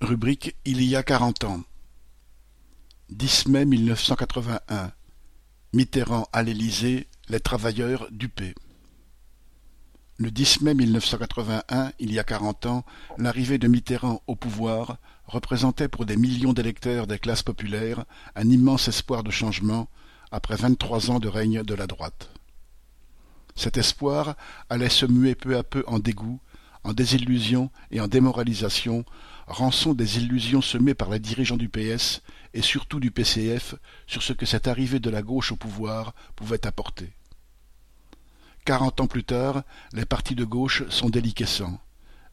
Rubrique Il y a quarante ans. 10 mai 1981. Mitterrand à l'Élysée, les travailleurs dupés. Le 10 mai 1981, il y a quarante ans, l'arrivée de Mitterrand au pouvoir représentait pour des millions d'électeurs des classes populaires un immense espoir de changement après vingt-trois ans de règne de la droite. Cet espoir allait se muer peu à peu en dégoût, en désillusion et en démoralisation rançon des illusions semées par les dirigeants du PS et surtout du PCF sur ce que cette arrivée de la gauche au pouvoir pouvait apporter. Quarante ans plus tard, les partis de gauche sont déliquescents.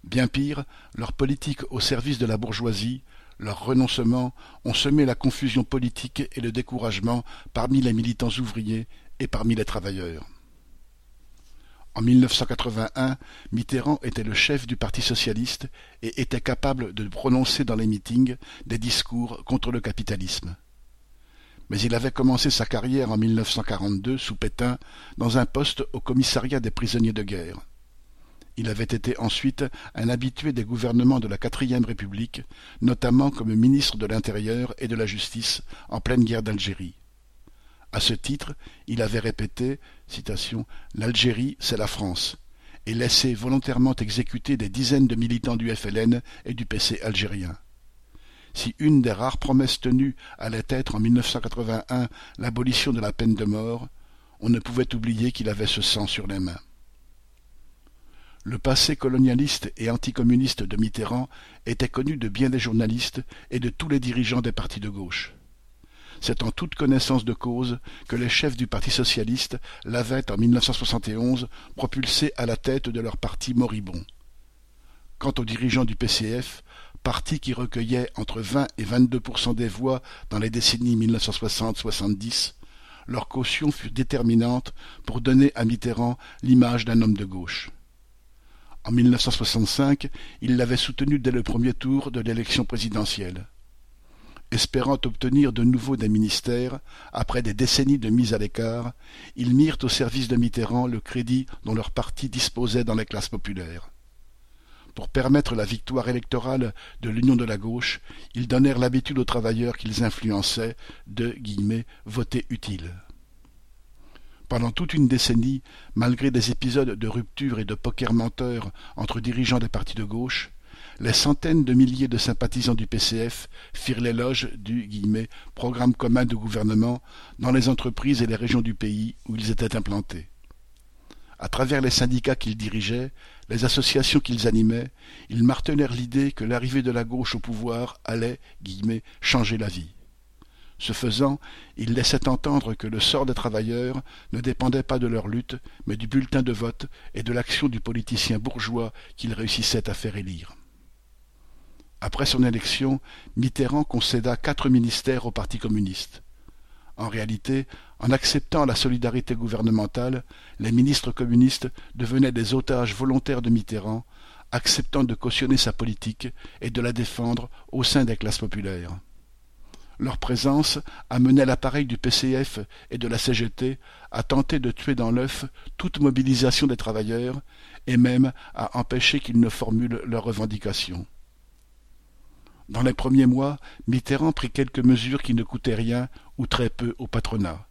Bien pire, leur politique au service de la bourgeoisie, leur renoncement ont semé la confusion politique et le découragement parmi les militants ouvriers et parmi les travailleurs. En 1981, Mitterrand était le chef du Parti socialiste et était capable de prononcer dans les meetings des discours contre le capitalisme. Mais il avait commencé sa carrière en 1942 sous Pétain dans un poste au commissariat des prisonniers de guerre. Il avait été ensuite un habitué des gouvernements de la quatrième République, notamment comme ministre de l'Intérieur et de la Justice en pleine guerre d'Algérie. À ce titre, il avait répété L'Algérie, c'est la France et laissé volontairement exécuter des dizaines de militants du FLN et du PC algérien. Si une des rares promesses tenues allait être en 1981 l'abolition de la peine de mort, on ne pouvait oublier qu'il avait ce sang sur les mains. Le passé colonialiste et anticommuniste de Mitterrand était connu de bien des journalistes et de tous les dirigeants des partis de gauche. C'est en toute connaissance de cause que les chefs du Parti socialiste l'avaient en 1971 propulsé à la tête de leur parti moribond. Quant aux dirigeants du PCF, parti qui recueillait entre 20 et 22% des voix dans les décennies 1960-70, leur caution fut déterminante pour donner à Mitterrand l'image d'un homme de gauche. En 1965, il l'avait soutenu dès le premier tour de l'élection présidentielle espérant obtenir de nouveau des ministères, après des décennies de mise à l'écart, ils mirent au service de Mitterrand le crédit dont leur parti disposait dans les classes populaires. Pour permettre la victoire électorale de l'Union de la gauche, ils donnèrent l'habitude aux travailleurs qu'ils influençaient de voter utile. Pendant toute une décennie, malgré des épisodes de rupture et de poker menteur entre dirigeants des partis de gauche, les centaines de milliers de sympathisants du PCF firent l'éloge du « programme commun de gouvernement dans les entreprises et les régions du pays où ils étaient implantés. À travers les syndicats qu'ils dirigeaient, les associations qu'ils animaient, ils martelèrent l'idée que l'arrivée de la gauche au pouvoir allait changer la vie. Ce faisant, ils laissaient entendre que le sort des travailleurs ne dépendait pas de leur lutte, mais du bulletin de vote et de l'action du politicien bourgeois qu'ils réussissaient à faire élire. Après son élection, Mitterrand concéda quatre ministères au Parti communiste. En réalité, en acceptant la solidarité gouvernementale, les ministres communistes devenaient des otages volontaires de Mitterrand, acceptant de cautionner sa politique et de la défendre au sein des classes populaires. Leur présence amenait l'appareil du PCF et de la CGT à tenter de tuer dans l'œuf toute mobilisation des travailleurs et même à empêcher qu'ils ne formulent leurs revendications. Dans les premiers mois, Mitterrand prit quelques mesures qui ne coûtaient rien ou très peu au patronat.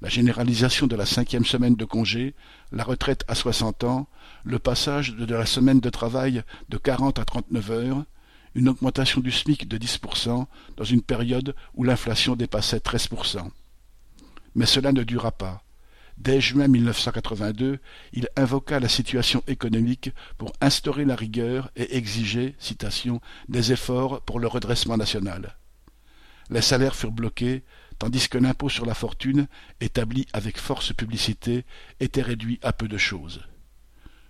La généralisation de la cinquième semaine de congé, la retraite à soixante ans, le passage de la semaine de travail de quarante à trente-neuf heures, une augmentation du SMIC de dix dans une période où l'inflation dépassait treize Mais cela ne dura pas. Dès juin 1982, il invoqua la situation économique pour instaurer la rigueur et exiger citation, des efforts pour le redressement national. Les salaires furent bloqués, tandis que l'impôt sur la fortune, établi avec force publicité, était réduit à peu de choses.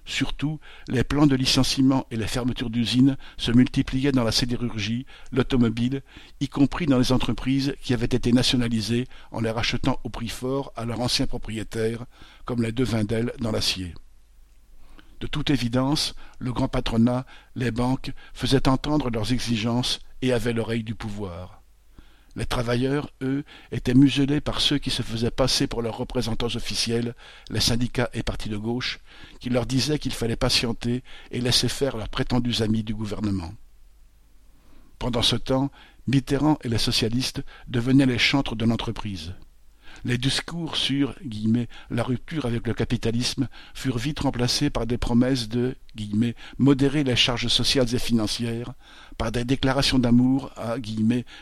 Surtout, les plans de licenciement et les fermetures d'usines se multipliaient dans la sidérurgie, l'automobile, y compris dans les entreprises qui avaient été nationalisées en les rachetant au prix fort à leurs anciens propriétaires, comme les deux Vindel dans l'acier. De toute évidence, le grand patronat, les banques, faisaient entendre leurs exigences et avaient l'oreille du pouvoir. Les travailleurs, eux, étaient muselés par ceux qui se faisaient passer pour leurs représentants officiels, les syndicats et partis de gauche, qui leur disaient qu'il fallait patienter et laisser faire leurs prétendus amis du gouvernement. Pendant ce temps, Mitterrand et les socialistes devenaient les chantres de l'entreprise. Les discours sur la rupture avec le capitalisme furent vite remplacés par des promesses de modérer les charges sociales et financières, par des déclarations d'amour à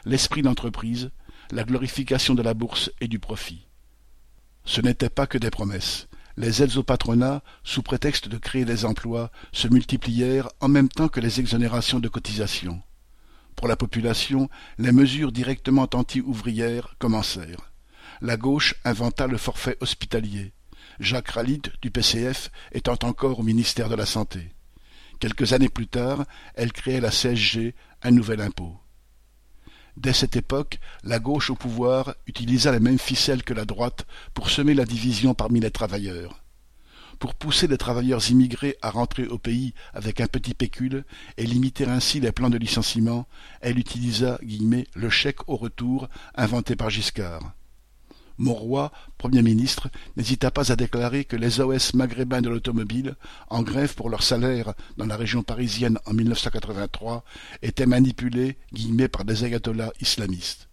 l'esprit d'entreprise, la glorification de la bourse et du profit. Ce n'étaient pas que des promesses. Les aides au patronat, sous prétexte de créer des emplois, se multiplièrent en même temps que les exonérations de cotisations. Pour la population, les mesures directement anti-ouvrières commencèrent la gauche inventa le forfait hospitalier, Jacques Ralite du PCF étant encore au ministère de la Santé. Quelques années plus tard, elle créait la CSG, un nouvel impôt. Dès cette époque, la gauche au pouvoir utilisa les mêmes ficelles que la droite pour semer la division parmi les travailleurs. Pour pousser les travailleurs immigrés à rentrer au pays avec un petit pécule et limiter ainsi les plans de licenciement, elle utilisa le chèque au retour inventé par Giscard. Mauroy, Premier ministre, n'hésita pas à déclarer que les OS maghrébins de l'automobile, en grève pour leur salaire dans la région parisienne en 1983, étaient manipulés par des ayatollahs islamistes.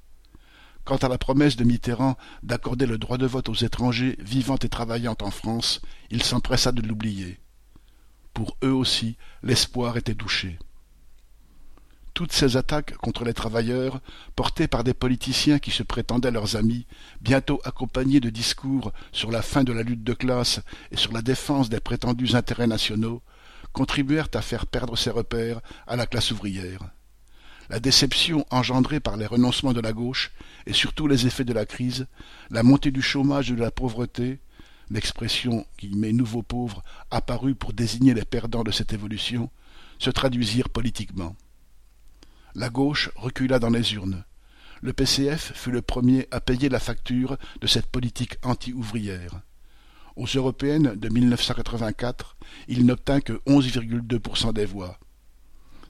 Quant à la promesse de Mitterrand d'accorder le droit de vote aux étrangers vivant et travaillant en France, il s'empressa de l'oublier. Pour eux aussi, l'espoir était touché. Toutes ces attaques contre les travailleurs, portées par des politiciens qui se prétendaient leurs amis, bientôt accompagnées de discours sur la fin de la lutte de classe et sur la défense des prétendus intérêts nationaux, contribuèrent à faire perdre ses repères à la classe ouvrière. La déception engendrée par les renoncements de la gauche, et surtout les effets de la crise, la montée du chômage et de la pauvreté, l'expression qui met nouveaux pauvres apparue pour désigner les perdants de cette évolution, se traduisirent politiquement. La gauche recula dans les urnes. Le PCF fut le premier à payer la facture de cette politique anti-ouvrière. Aux européennes de 1984, il n'obtint que 11,2% des voix.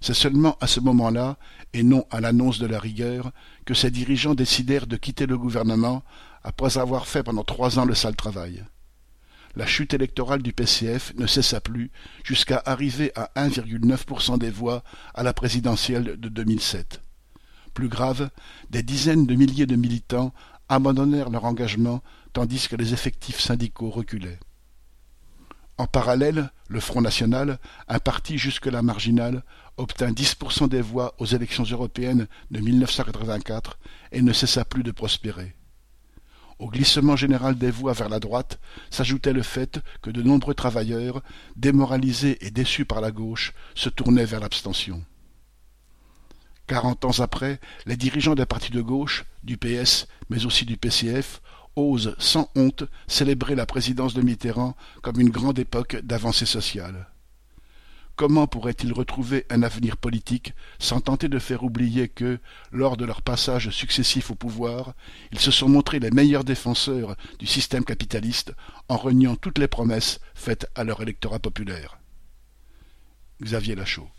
C'est seulement à ce moment-là, et non à l'annonce de la rigueur, que ses dirigeants décidèrent de quitter le gouvernement après avoir fait pendant trois ans le sale travail la chute électorale du PCF ne cessa plus jusqu'à arriver à 1,9% des voix à la présidentielle de 2007. Plus grave, des dizaines de milliers de militants abandonnèrent leur engagement tandis que les effectifs syndicaux reculaient. En parallèle, le Front national, un parti jusque-là marginal, obtint 10% des voix aux élections européennes de 1984 et ne cessa plus de prospérer. Au glissement général des voix vers la droite s'ajoutait le fait que de nombreux travailleurs, démoralisés et déçus par la gauche, se tournaient vers l'abstention. Quarante ans après, les dirigeants des partis de gauche, du PS, mais aussi du PCF, osent sans honte célébrer la présidence de Mitterrand comme une grande époque d'avancée sociale. Comment pourraient-ils retrouver un avenir politique sans tenter de faire oublier que, lors de leurs passages successifs au pouvoir, ils se sont montrés les meilleurs défenseurs du système capitaliste en reniant toutes les promesses faites à leur électorat populaire? Xavier Lachaud